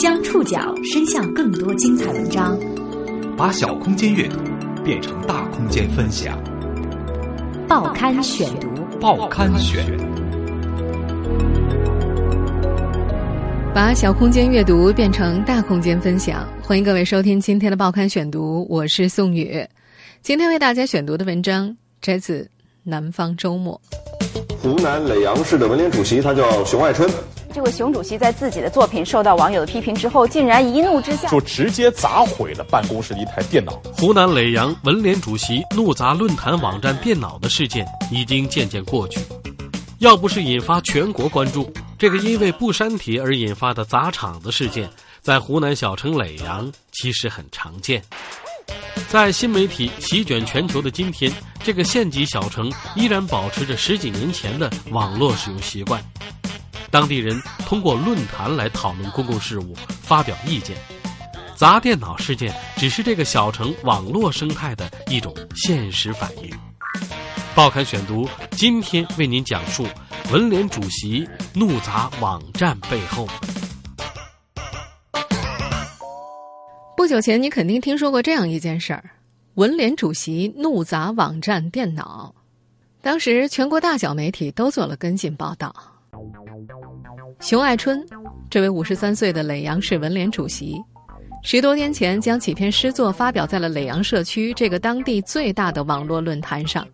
将触角伸向更多精彩文章，把小空间阅读变成大空间分享。报刊选读，报刊选，把小空间阅读变成大空间分享。欢迎各位收听今天的报刊选读，我是宋宇。今天为大家选读的文章摘自《南方周末》。湖南耒阳市的文联主席，他叫熊爱春。这位熊主席在自己的作品受到网友的批评之后，竟然一怒之下就直接砸毁了办公室的一台电脑。湖南耒阳文联主席怒砸论坛网站电脑的事件已经渐渐过去，要不是引发全国关注，这个因为不删帖而引发的砸场子事件，在湖南小城耒阳其实很常见。在新媒体席卷全球的今天，这个县级小城依然保持着十几年前的网络使用习惯。当地人通过论坛来讨论公共事务，发表意见。砸电脑事件只是这个小城网络生态的一种现实反应。报刊选读今天为您讲述文联主席怒砸网站背后。不久前，你肯定听说过这样一件事儿：文联主席怒砸网站电脑。当时，全国大小媒体都做了跟进报道。熊爱春，这位五十三岁的耒阳市文联主席，十多天前将几篇诗作发表在了耒阳社区这个当地最大的网络论坛上。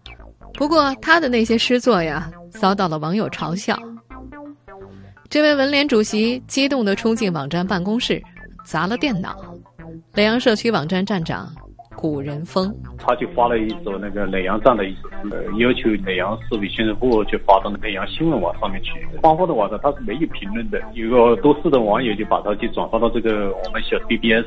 不过，他的那些诗作呀，遭到了网友嘲笑。这位文联主席激动地冲进网站办公室，砸了电脑。耒阳社区网站站长。古人风，他就发了一首那个耒阳站的一首诗，要求耒阳市委宣传部去发到耒阳新闻网上面去。官方的网站它是没有评论的，有个多事的网友就把它就转发到这个我们小 BBS，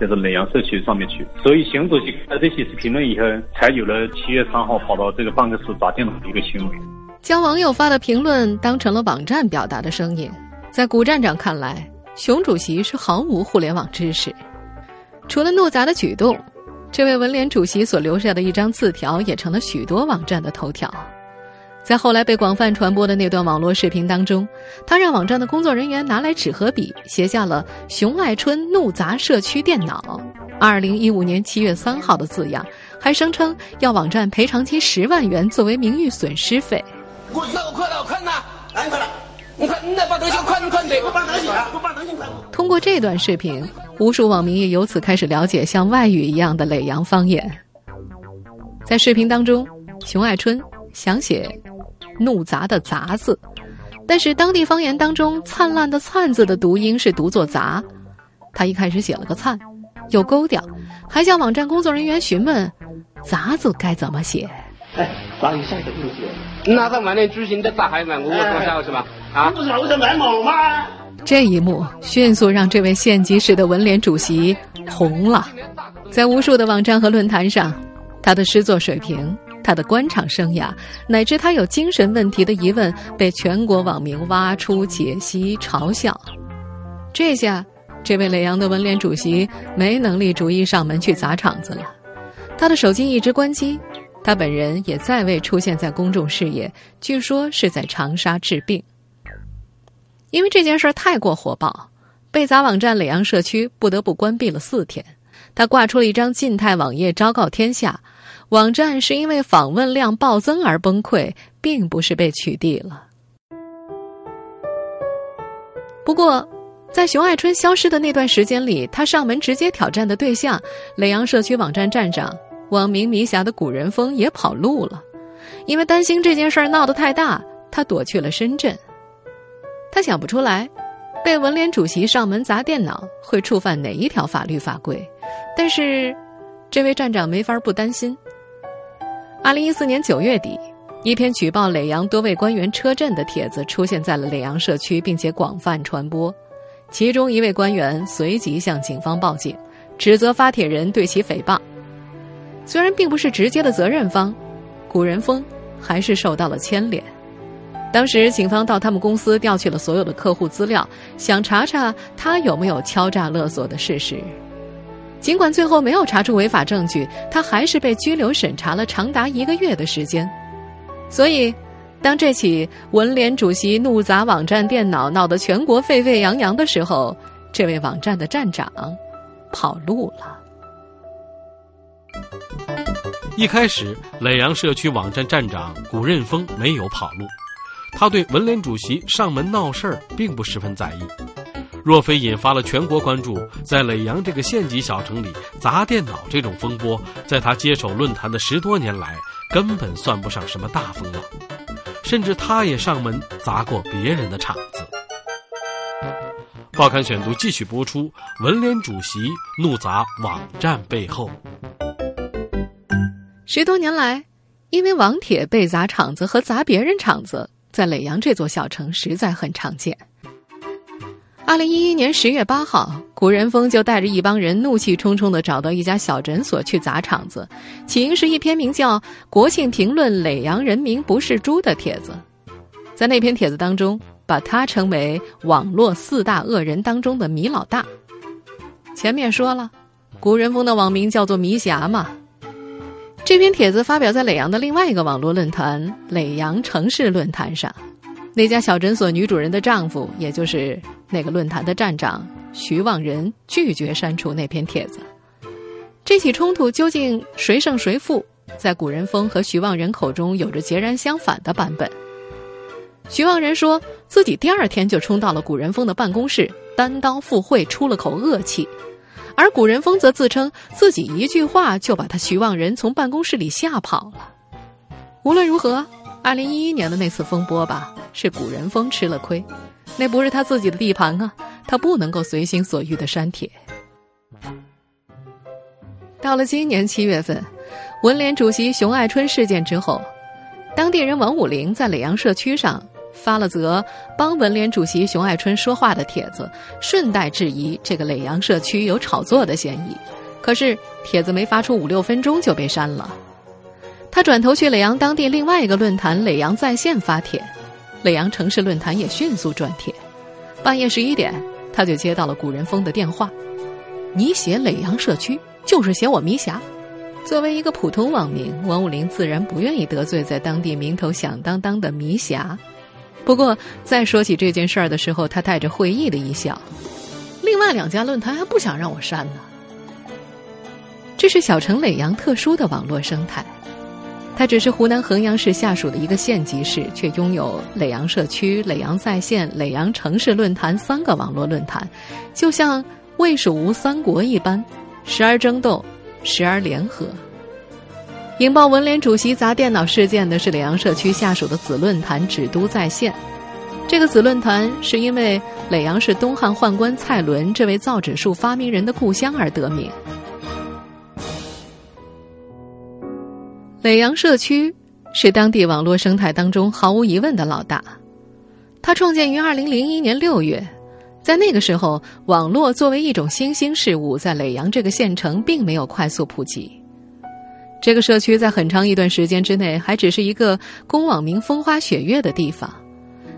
就是耒阳社区上面去。所以熊主席看这些评论以后，才有了七月三号跑到这个办公室砸电脑的一个行为。将网友发的评论当成了网站表达的声音，在古站长看来，熊主席是毫无互联网知识。除了怒砸的举动。这位文联主席所留下的一张字条，也成了许多网站的头条。在后来被广泛传播的那段网络视频当中，他让网站的工作人员拿来纸和笔，写下了“熊爱春怒砸社区电脑，二零一五年七月三号”的字样，还声称要网站赔偿其十万元作为名誉损失费。我那我快了，快拿，来快了。你快，你来把东西快快点，我把东西快，我把东西快。通过这段视频，无数网民也由此开始了解像外语一样的耒阳方言。在视频当中，熊爱春想写“怒砸”的“砸”字，但是当地方言当中“灿烂”的“灿”字的读音是读作“砸”。他一开始写了个“灿”，又勾掉，还向网站工作人员询问“砸”字该怎么写。哎，砸一下就不写。那他晚年举行的大海嘛，我多少是吧？啊，不是我在卖萌吗？这一幕迅速让这位县级市的文联主席红了，在无数的网站和论坛上，他的诗作水平、他的官场生涯，乃至他有精神问题的疑问，被全国网民挖出、解析、嘲笑。这下，这位耒阳的文联主席没能力逐一上门去砸场子了，他的手机一直关机。他本人也再未出现在公众视野，据说是在长沙治病。因为这件事儿太过火爆，被砸网站耒阳社区不得不关闭了四天。他挂出了一张静态网页，昭告天下：网站是因为访问量暴增而崩溃，并不是被取缔了。不过，在熊爱春消失的那段时间里，他上门直接挑战的对象——耒阳社区网站站长。网名迷侠的古人风也跑路了，因为担心这件事儿闹得太大，他躲去了深圳。他想不出来，被文联主席上门砸电脑会触犯哪一条法律法规，但是，这位站长没法不担心。二零一四年九月底，一篇举报耒阳多位官员车震的帖子出现在了耒阳社区，并且广泛传播。其中一位官员随即向警方报警，指责发帖人对其诽谤。虽然并不是直接的责任方，古人峰还是受到了牵连。当时警方到他们公司调取了所有的客户资料，想查查他有没有敲诈勒索的事实。尽管最后没有查出违法证据，他还是被拘留审查了长达一个月的时间。所以，当这起文联主席怒砸网站电脑闹得全国沸沸扬扬的时候，这位网站的站长跑路了。一开始，耒阳社区网站站长古任峰没有跑路，他对文联主席上门闹事儿并不十分在意。若非引发了全国关注，在耒阳这个县级小城里砸电脑这种风波，在他接手论坛的十多年来，根本算不上什么大风浪。甚至他也上门砸过别人的场子。报刊选读继续播出：文联主席怒砸网站背后。十多年来，因为网帖被砸场子和砸别人场子，在耒阳这座小城实在很常见。二零一一年十月八号，古仁峰就带着一帮人怒气冲冲的找到一家小诊所去砸场子，起因是一篇名叫《国庆评论耒阳人民不是猪》的帖子。在那篇帖子当中，把他称为网络四大恶人当中的米老大。前面说了，古仁峰的网名叫做迷侠嘛。这篇帖子发表在耒阳的另外一个网络论坛——耒阳城市论坛上。那家小诊所女主人的丈夫，也就是那个论坛的站长徐望仁，拒绝删除那篇帖子。这起冲突究竟谁胜谁负，在古仁峰和徐望仁口中有着截然相反的版本。徐望仁说自己第二天就冲到了古仁峰的办公室，单刀赴会，出了口恶气；而古仁峰则自称自己一句话就把他徐望仁从办公室里吓跑了。无论如何。二零一一年的那次风波吧，是古人峰吃了亏，那不是他自己的地盘啊，他不能够随心所欲的删帖。到了今年七月份，文联主席熊爱春事件之后，当地人王武林在耒阳社区上发了则帮文联主席熊爱春说话的帖子，顺带质疑这个耒阳社区有炒作的嫌疑，可是帖子没发出五六分钟就被删了。他转头去耒阳当地另外一个论坛“耒阳在线”发帖，耒阳城市论坛也迅速转帖。半夜十一点，他就接到了古人峰的电话：“你写耒阳社区，就是写我迷侠。”作为一个普通网民，王武林自然不愿意得罪在当地名头响当当的迷侠。不过，在说起这件事儿的时候，他带着会意的一笑：“另外两家论坛还不想让我删呢。”这是小城耒阳特殊的网络生态。它只是湖南衡阳市下属的一个县级市，却拥有耒阳社区、耒阳在线、耒阳城市论坛三个网络论坛，就像魏蜀吴三国一般，时而争斗，时而联合。引爆文联主席砸电脑事件的是耒阳社区下属的子论坛“指都在线”。这个子论坛是因为耒阳市东汉宦官蔡伦这位造纸术发明人的故乡而得名。耒阳社区是当地网络生态当中毫无疑问的老大。它创建于二零零一年六月，在那个时候，网络作为一种新兴事物，在耒阳这个县城并没有快速普及。这个社区在很长一段时间之内，还只是一个供网民风花雪月的地方，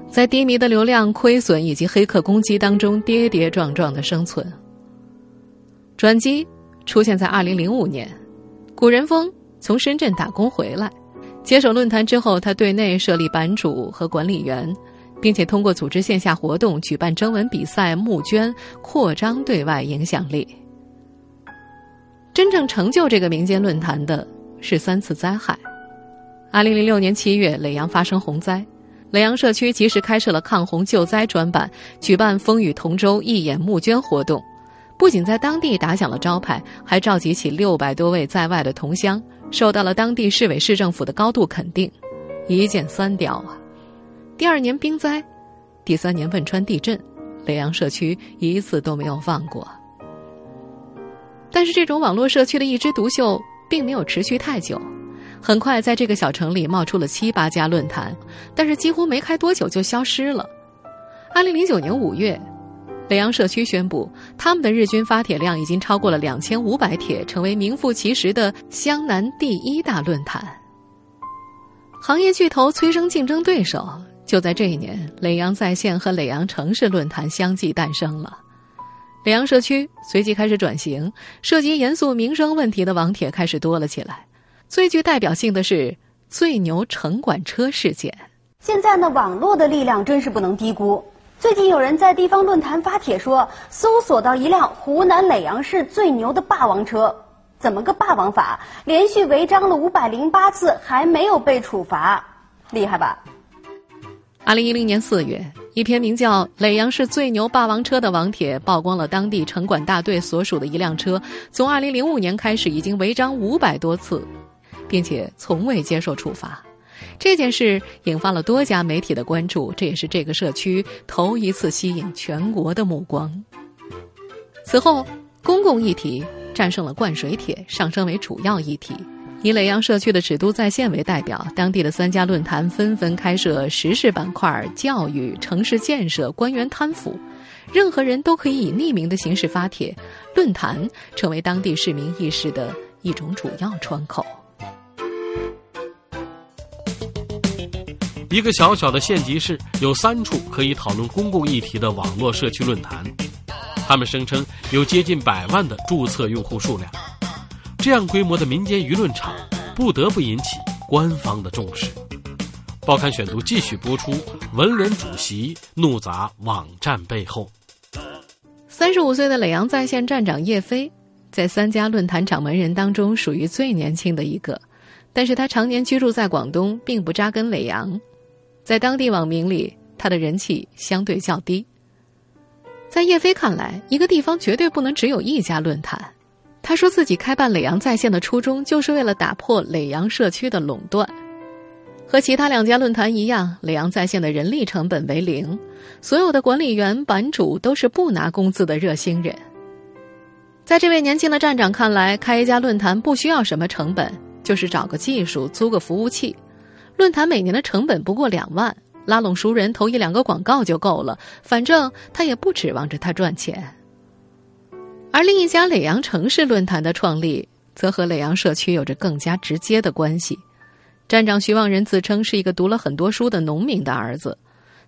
在低迷的流量亏损以及黑客攻击当中跌跌撞撞的生存。转机出现在二零零五年，古人峰。从深圳打工回来，接手论坛之后，他对内设立版主和管理员，并且通过组织线下活动、举办征文比赛、募捐，扩张对外影响力。真正成就这个民间论坛的是三次灾害。二零零六年七月，耒阳发生洪灾，耒阳社区及时开设了抗洪救灾专版，举办“风雨同舟”义演募捐活动，不仅在当地打响了招牌，还召集起六百多位在外的同乡。受到了当地市委市政府的高度肯定，一箭三雕啊！第二年冰灾，第三年汶川地震，耒阳社区一次都没有放过。但是这种网络社区的一枝独秀并没有持续太久，很快在这个小城里冒出了七八家论坛，但是几乎没开多久就消失了。二零零九年五月。耒阳社区宣布，他们的日均发帖量已经超过了两千五百帖，成为名副其实的湘南第一大论坛。行业巨头催生竞争对手，就在这一年，耒阳在线和耒阳城市论坛相继诞生了。耒阳社区随即开始转型，涉及严肃民生问题的网帖开始多了起来。最具代表性的是“最牛城管车”事件。现在呢，网络的力量真是不能低估。最近有人在地方论坛发帖说，搜索到一辆湖南耒阳市最牛的霸王车，怎么个霸王法？连续违章了五百零八次，还没有被处罚，厉害吧？二零一零年四月，一篇名叫《耒阳市最牛霸王车》的网帖曝光了当地城管大队所属的一辆车，从二零零五年开始已经违章五百多次，并且从未接受处罚。这件事引发了多家媒体的关注，这也是这个社区头一次吸引全国的目光。此后，公共议题战胜了灌水帖，上升为主要议题。以耒阳社区的“指都在线”为代表，当地的三家论坛纷纷开设时事板块、教育、城市建设、官员贪腐，任何人都可以以匿名的形式发帖，论坛成为当地市民意识的一种主要窗口。一个小小的县级市有三处可以讨论公共议题的网络社区论坛，他们声称有接近百万的注册用户数量。这样规模的民间舆论场，不得不引起官方的重视。报刊选读继续播出：文联主席怒砸网站背后。三十五岁的耒阳在线站长叶飞，在三家论坛掌门人当中属于最年轻的一个，但是他常年居住在广东，并不扎根耒阳。在当地网民里，他的人气相对较低。在叶飞看来，一个地方绝对不能只有一家论坛。他说自己开办耒阳在线的初衷，就是为了打破耒阳社区的垄断。和其他两家论坛一样，耒阳在线的人力成本为零，所有的管理员、版主都是不拿工资的热心人。在这位年轻的站长看来，开一家论坛不需要什么成本，就是找个技术、租个服务器。论坛每年的成本不过两万，拉拢熟人投一两个广告就够了。反正他也不指望着他赚钱。而另一家耒阳城市论坛的创立，则和耒阳社区有着更加直接的关系。站长徐望仁自称是一个读了很多书的农民的儿子。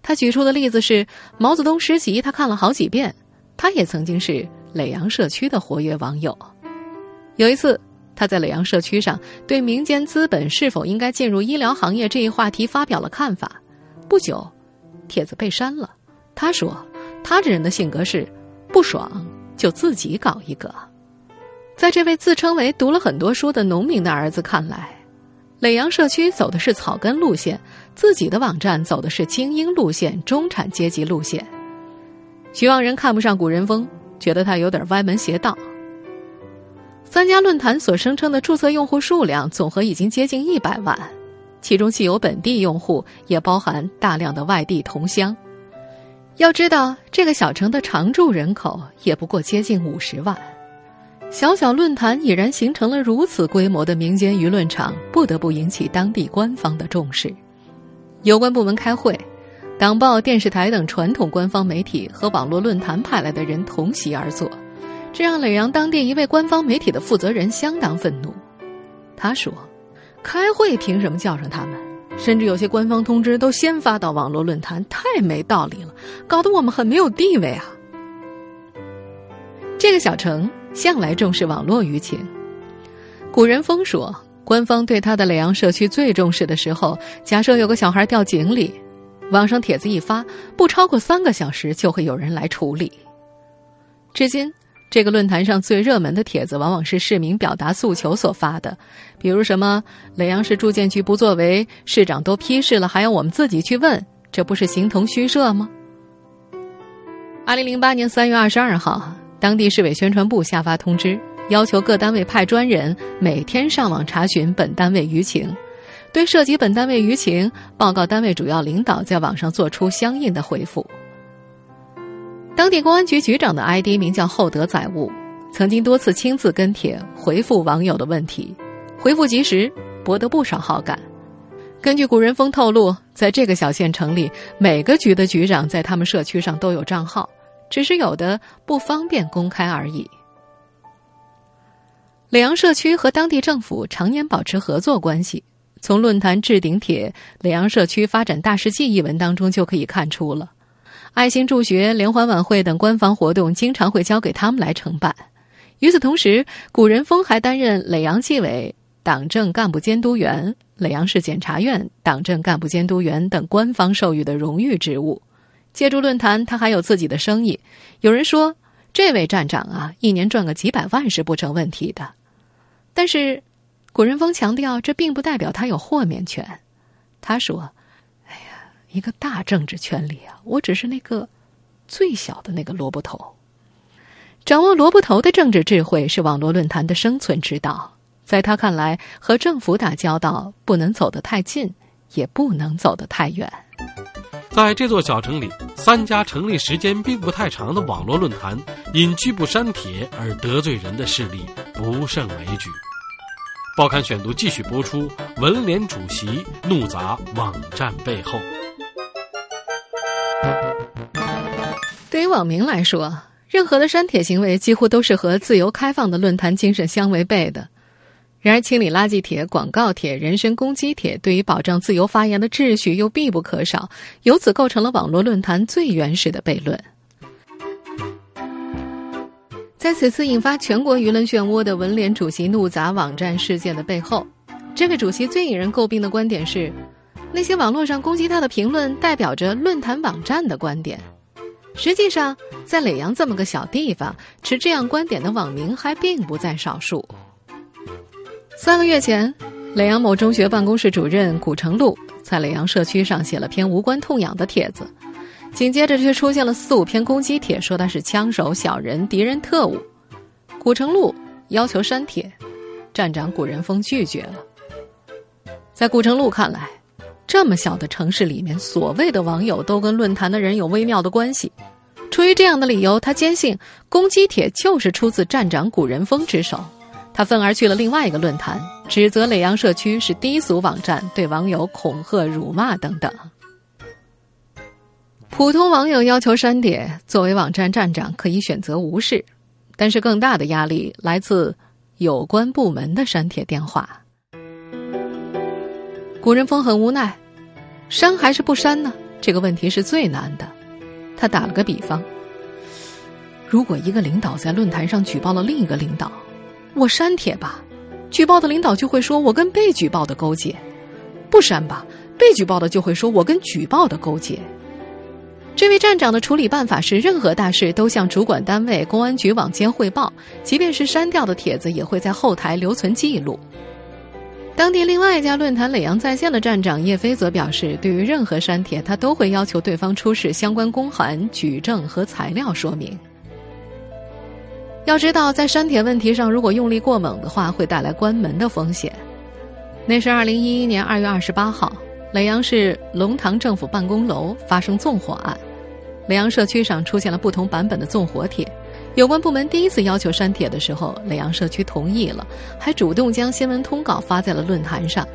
他举出的例子是毛泽东诗集，他看了好几遍。他也曾经是耒阳社区的活跃网友。有一次。他在耒阳社区上对民间资本是否应该进入医疗行业这一话题发表了看法，不久，帖子被删了。他说：“他这人的性格是，不爽就自己搞一个。”在这位自称为读了很多书的农民的儿子看来，耒阳社区走的是草根路线，自己的网站走的是精英路线、中产阶级路线。徐望仁看不上古人风，觉得他有点歪门邪道。三家论坛所声称的注册用户数量总和已经接近一百万，其中既有本地用户，也包含大量的外地同乡。要知道，这个小城的常住人口也不过接近五十万，小小论坛已然形成了如此规模的民间舆论场，不得不引起当地官方的重视。有关部门开会，党报、电视台等传统官方媒体和网络论坛派来的人同席而坐。这让耒阳当地一位官方媒体的负责人相当愤怒。他说：“开会凭什么叫上他们？甚至有些官方通知都先发到网络论坛，太没道理了，搞得我们很没有地位啊！”这个小城向来重视网络舆情。古人风说，官方对他的耒阳社区最重视的时候，假设有个小孩掉井里，网上帖子一发，不超过三个小时就会有人来处理。至今。这个论坛上最热门的帖子，往往是市民表达诉求所发的，比如什么耒阳市住建局不作为，市长都批示了，还要我们自己去问，这不是形同虚设吗？二零零八年三月二十二号，当地市委宣传部下发通知，要求各单位派专人每天上网查询本单位舆情，对涉及本单位舆情报告单位主要领导在网上做出相应的回复。当地公安局局长的 ID 名叫厚德载物，曾经多次亲自跟帖回复网友的问题，回复及时，博得不少好感。根据古人峰透露，在这个小县城里，每个局的局长在他们社区上都有账号，只是有的不方便公开而已。耒阳社区和当地政府常年保持合作关系，从论坛置顶帖《耒阳社区发展大事记》一文当中就可以看出了。爱心助学、联欢晚会等官方活动经常会交给他们来承办。与此同时，古人峰还担任耒阳纪委党政干部监督员、耒阳市检察院党政干部监督员等官方授予的荣誉职务。借助论坛，他还有自己的生意。有人说，这位站长啊，一年赚个几百万是不成问题的。但是，古人峰强调，这并不代表他有豁免权。他说：“，一个大政治圈里啊，我只是那个最小的那个萝卜头。掌握萝卜头的政治智慧是网络论坛的生存之道。在他看来，和政府打交道不能走得太近，也不能走得太远。在这座小城里，三家成立时间并不太长的网络论坛，因拒不删帖而得罪人的事例不胜枚举。”报刊选读继续播出。文联主席怒砸网站背后。对于网民来说，任何的删帖行为几乎都是和自由开放的论坛精神相违背的。然而，清理垃圾帖、广告帖、人身攻击帖，对于保障自由发言的秩序又必不可少，由此构成了网络论坛最原始的悖论。在此次引发全国舆论漩涡的文联主席怒砸网站事件的背后，这位主席最引人诟病的观点是，那些网络上攻击他的评论代表着论坛网站的观点。实际上，在耒阳这么个小地方，持这样观点的网民还并不在少数。三个月前，耒阳某中学办公室主任古成禄在耒阳社区上写了篇无关痛痒的帖子。紧接着却出现了四五篇攻击帖，说他是枪手、小人、敌人、特务。古城路要求删帖，站长古人峰拒绝了。在古城路看来，这么小的城市里面，所谓的网友都跟论坛的人有微妙的关系。出于这样的理由，他坚信攻击帖就是出自站长古人峰之手。他愤而去了另外一个论坛，指责耒阳社区是低俗网站，对网友恐吓、辱骂等等。普通网友要求删帖，作为网站站长可以选择无视，但是更大的压力来自有关部门的删帖电话。古人峰很无奈，删还是不删呢？这个问题是最难的。他打了个比方：如果一个领导在论坛上举报了另一个领导，我删帖吧，举报的领导就会说我跟被举报的勾结；不删吧，被举报的就会说我跟举报的勾结。这位站长的处理办法是：任何大事都向主管单位公安局网监汇报，即便是删掉的帖子，也会在后台留存记录。当地另外一家论坛“耒阳在线”的站长叶飞则表示，对于任何删帖，他都会要求对方出示相关公函、举证和材料说明。要知道，在删帖问题上，如果用力过猛的话，会带来关门的风险。那是二零一一年二月二十八号。耒阳市龙塘政府办公楼发生纵火案，耒阳社区上出现了不同版本的纵火帖。有关部门第一次要求删帖的时候，耒阳社区同意了，还主动将新闻通稿发在了论坛上。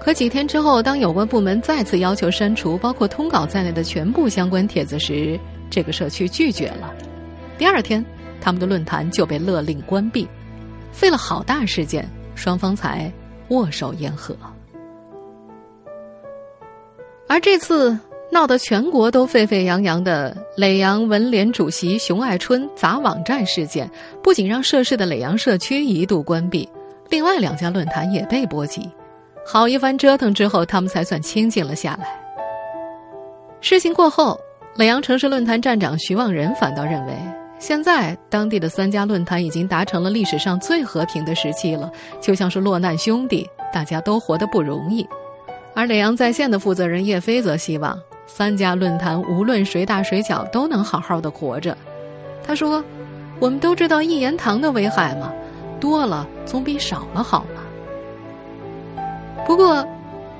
可几天之后，当有关部门再次要求删除包括通稿在内的全部相关帖子时，这个社区拒绝了。第二天，他们的论坛就被勒令关闭，费了好大时间，双方才握手言和。而这次闹得全国都沸沸扬扬的耒阳文联主席熊爱春砸网站事件，不仅让涉事的耒阳社区一度关闭，另外两家论坛也被波及。好一番折腾之后，他们才算清静了下来。事情过后，耒阳城市论坛站长徐望仁反倒认为，现在当地的三家论坛已经达成了历史上最和平的时期了，就像是落难兄弟，大家都活得不容易。而耒阳在线的负责人叶飞则希望三家论坛无论谁大谁小都能好好的活着。他说：“我们都知道一言堂的危害嘛，多了总比少了好嘛。”不过，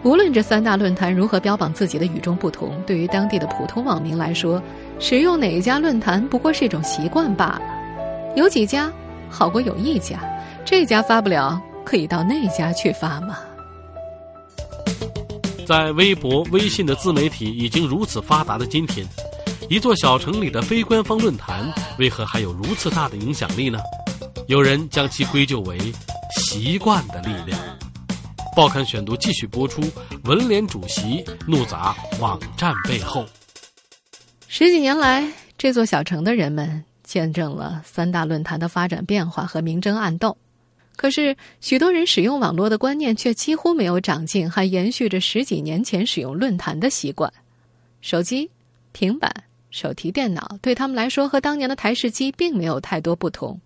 无论这三大论坛如何标榜自己的与众不同，对于当地的普通网民来说，使用哪一家论坛不过是一种习惯罢了。有几家好过有一家，这家发不了，可以到那家去发嘛。在微博、微信的自媒体已经如此发达的今天，一座小城里的非官方论坛为何还有如此大的影响力呢？有人将其归咎为习惯的力量。报刊选读继续播出：文联主席怒砸网站背后。十几年来，这座小城的人们见证了三大论坛的发展变化和明争暗斗。可是，许多人使用网络的观念却几乎没有长进，还延续着十几年前使用论坛的习惯。手机、平板、手提电脑对他们来说和当年的台式机并没有太多不同。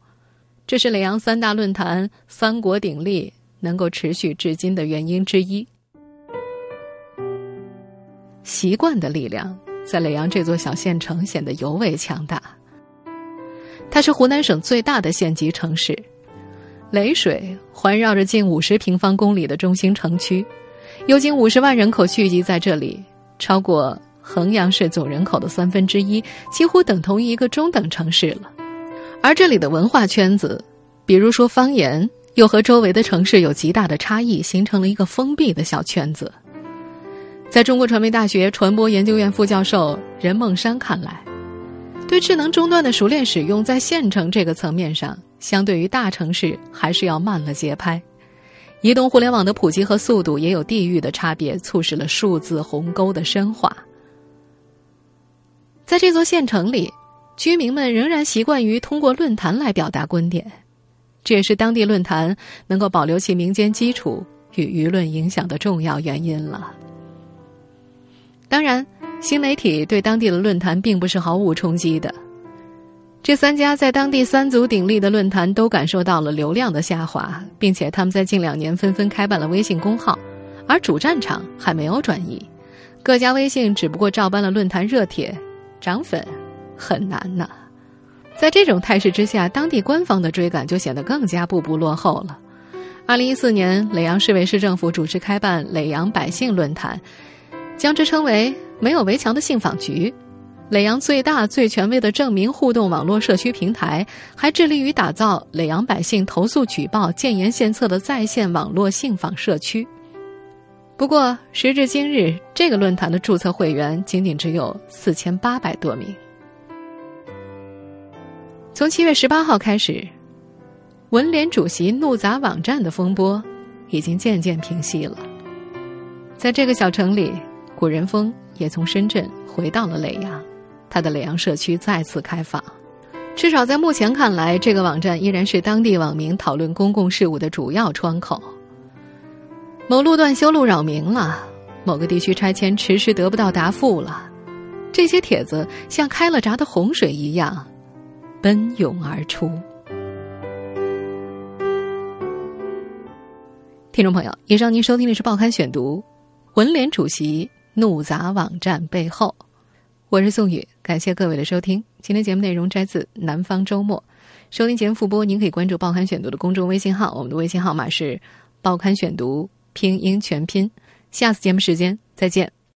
这是耒阳三大论坛三国鼎立能够持续至今的原因之一。习惯的力量在耒阳这座小县城显得尤为强大。它是湖南省最大的县级城市，耒水环绕着近五十平方公里的中心城区，有近五十万人口聚集在这里，超过衡阳市总人口的三分之一，几乎等同于一个中等城市了。而这里的文化圈子，比如说方言，又和周围的城市有极大的差异，形成了一个封闭的小圈子。在中国传媒大学传播研究院副教授任梦山看来。对智能终端的熟练使用，在县城这个层面上，相对于大城市还是要慢了节拍。移动互联网的普及和速度也有地域的差别，促使了数字鸿沟的深化。在这座县城里，居民们仍然习惯于通过论坛来表达观点，这也是当地论坛能够保留其民间基础与舆论影响的重要原因了。当然。新媒体对当地的论坛并不是毫无冲击的。这三家在当地三足鼎立的论坛都感受到了流量的下滑，并且他们在近两年纷纷开办了微信公号，而主战场还没有转移。各家微信只不过照搬了论坛热帖，涨粉很难呢。在这种态势之下，当地官方的追赶就显得更加步步落后了。二零一四年，耒阳市委市政府主持开办耒阳百姓论坛，将之称为。没有围墙的信访局，耒阳最大最权威的证明互动网络社区平台，还致力于打造耒阳百姓投诉举报、建言献策的在线网络信访社区。不过，时至今日，这个论坛的注册会员仅仅只有四千八百多名。从七月十八号开始，文联主席怒砸网站的风波已经渐渐平息了。在这个小城里，古人风。也从深圳回到了耒阳，他的耒阳社区再次开放。至少在目前看来，这个网站依然是当地网民讨论公共事务的主要窗口。某路段修路扰民了，某个地区拆迁迟迟得不到答复了，这些帖子像开了闸的洪水一样奔涌而出。听众朋友，以上您收听的是《报刊选读》，文联主席。怒砸网站背后，我是宋宇，感谢各位的收听。今天节目内容摘自《南方周末》，收听节目复播，您可以关注《报刊选读》的公众微信号，我们的微信号码是“报刊选读”拼音全拼。下次节目时间再见。